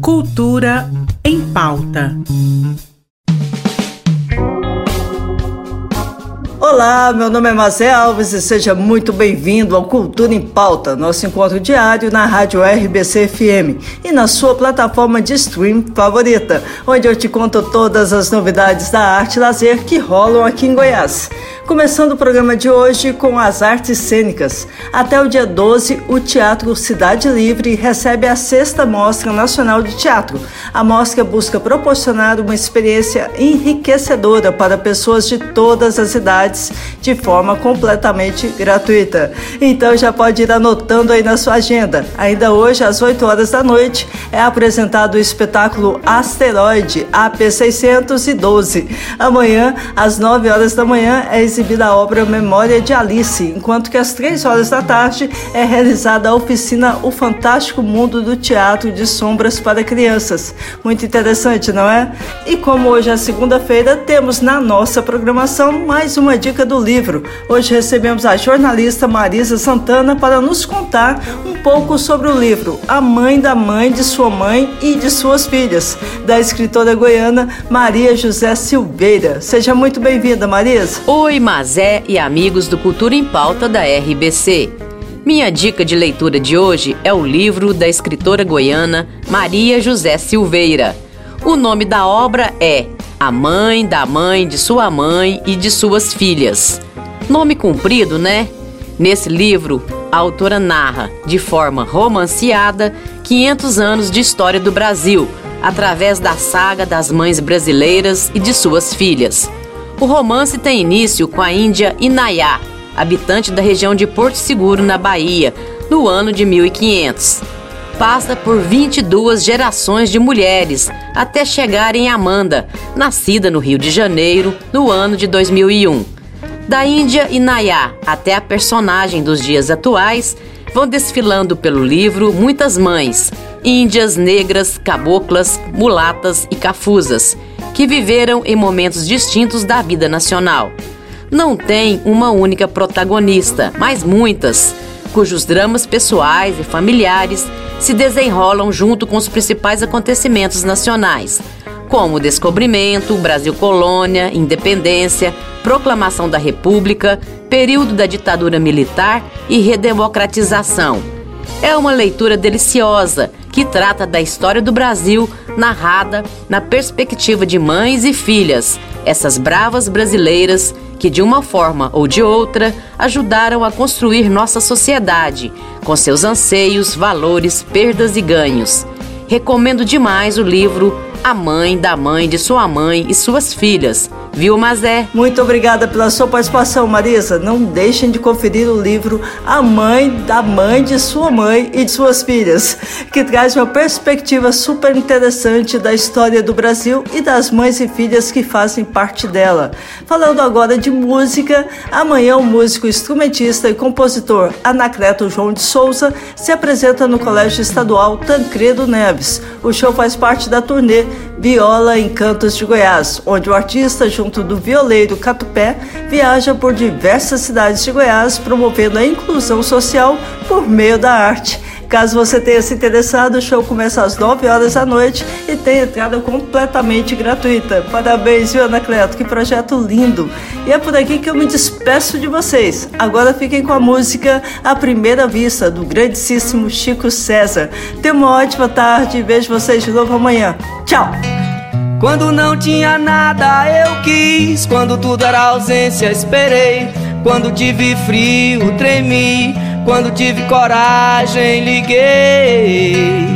Cultura em pauta. Olá, meu nome é Mazé Alves e seja muito bem-vindo ao Cultura em Pauta, nosso encontro diário na Rádio RBC FM e na sua plataforma de stream favorita, onde eu te conto todas as novidades da arte e lazer que rolam aqui em Goiás. Começando o programa de hoje com as artes cênicas. Até o dia 12, o Teatro Cidade Livre recebe a sexta Mostra Nacional de Teatro. A mostra busca proporcionar uma experiência enriquecedora para pessoas de todas as idades de forma completamente gratuita. Então já pode ir anotando aí na sua agenda. Ainda hoje, às 8 horas da noite, é apresentado o espetáculo Asteroide AP612. Amanhã, às 9 horas da manhã, é exibida a obra Memória de Alice, enquanto que às três horas da tarde é realizada a oficina O Fantástico Mundo do Teatro de Sombras para Crianças. Muito interessante, não é? E como hoje é segunda-feira, temos na nossa programação mais uma dica do livro. Hoje recebemos a jornalista Marisa Santana para nos contar um pouco sobre o livro A Mãe da Mãe de Sua Mãe e de Suas Filhas, da escritora goiana Maria José Silveira. Seja muito bem-vinda, Marisa. Oi, Mazé e amigos do Cultura em Pauta da RBC. Minha dica de leitura de hoje é o livro da escritora goiana Maria José Silveira. O nome da obra é A Mãe da Mãe de Sua Mãe e de Suas Filhas. Nome comprido, né? Nesse livro, a autora narra, de forma romanceada, 500 anos de história do Brasil, através da saga das mães brasileiras e de suas filhas. O romance tem início com a índia Inayá, habitante da região de Porto Seguro, na Bahia, no ano de 1500. Passa por 22 gerações de mulheres até chegar em Amanda, nascida no Rio de Janeiro, no ano de 2001. Da Índia Inayá até a personagem dos dias atuais, vão desfilando pelo livro muitas mães, índias, negras, caboclas, mulatas e cafuzas que viveram em momentos distintos da vida nacional. Não tem uma única protagonista, mas muitas, cujos dramas pessoais e familiares se desenrolam junto com os principais acontecimentos nacionais, como o descobrimento, Brasil colônia, independência, proclamação da República, período da ditadura militar e redemocratização. É uma leitura deliciosa que trata da história do Brasil narrada na perspectiva de mães e filhas, essas bravas brasileiras que, de uma forma ou de outra, ajudaram a construir nossa sociedade, com seus anseios, valores, perdas e ganhos. Recomendo demais o livro A Mãe da Mãe de Sua Mãe e Suas Filhas, Viu, Mazé? Muito obrigada pela sua participação, Marisa. Não deixem de conferir o livro A Mãe da Mãe de Sua Mãe e de Suas Filhas, que traz uma perspectiva super interessante da história do Brasil e das mães e filhas que fazem parte dela. Falando agora de música, amanhã o músico instrumentista e compositor Anacleto João de Souza se apresenta no Colégio Estadual Tancredo Neves. O show faz parte da turnê Viola em Cantos de Goiás, onde o artista, junto do violeiro Catupé, viaja por diversas cidades de Goiás promovendo a inclusão social por meio da arte. Caso você tenha se interessado, o show começa às 9 horas da noite e tem entrada completamente gratuita. Parabéns, viu, Anacleto? Que projeto lindo! E é por aqui que eu me despeço de vocês. Agora fiquem com a música A Primeira Vista, do grandíssimo Chico César. Tenha uma ótima tarde e vejo vocês de novo amanhã. Tchau! Quando não tinha nada eu quis, quando tudo era ausência esperei, quando tive frio tremi, quando tive coragem liguei.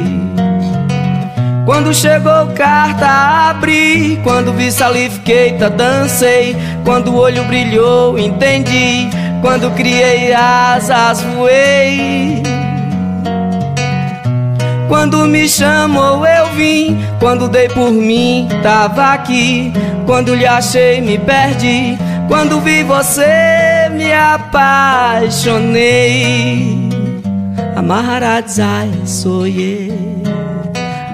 Quando chegou carta abri, quando vi salifiqueita dancei, quando o olho brilhou entendi, quando criei asas voei. Quando me chamou eu vim, quando dei por mim tava aqui, quando lhe achei me perdi, quando vi você me apaixonei. Amarra Zaya soye,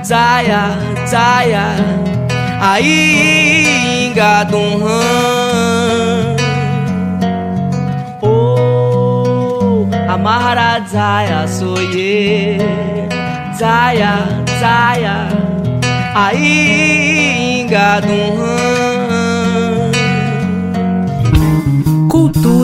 Zaya, Zaya, aí engadum Oh, Amarra Zaya soye. Zaya, Zaya, aí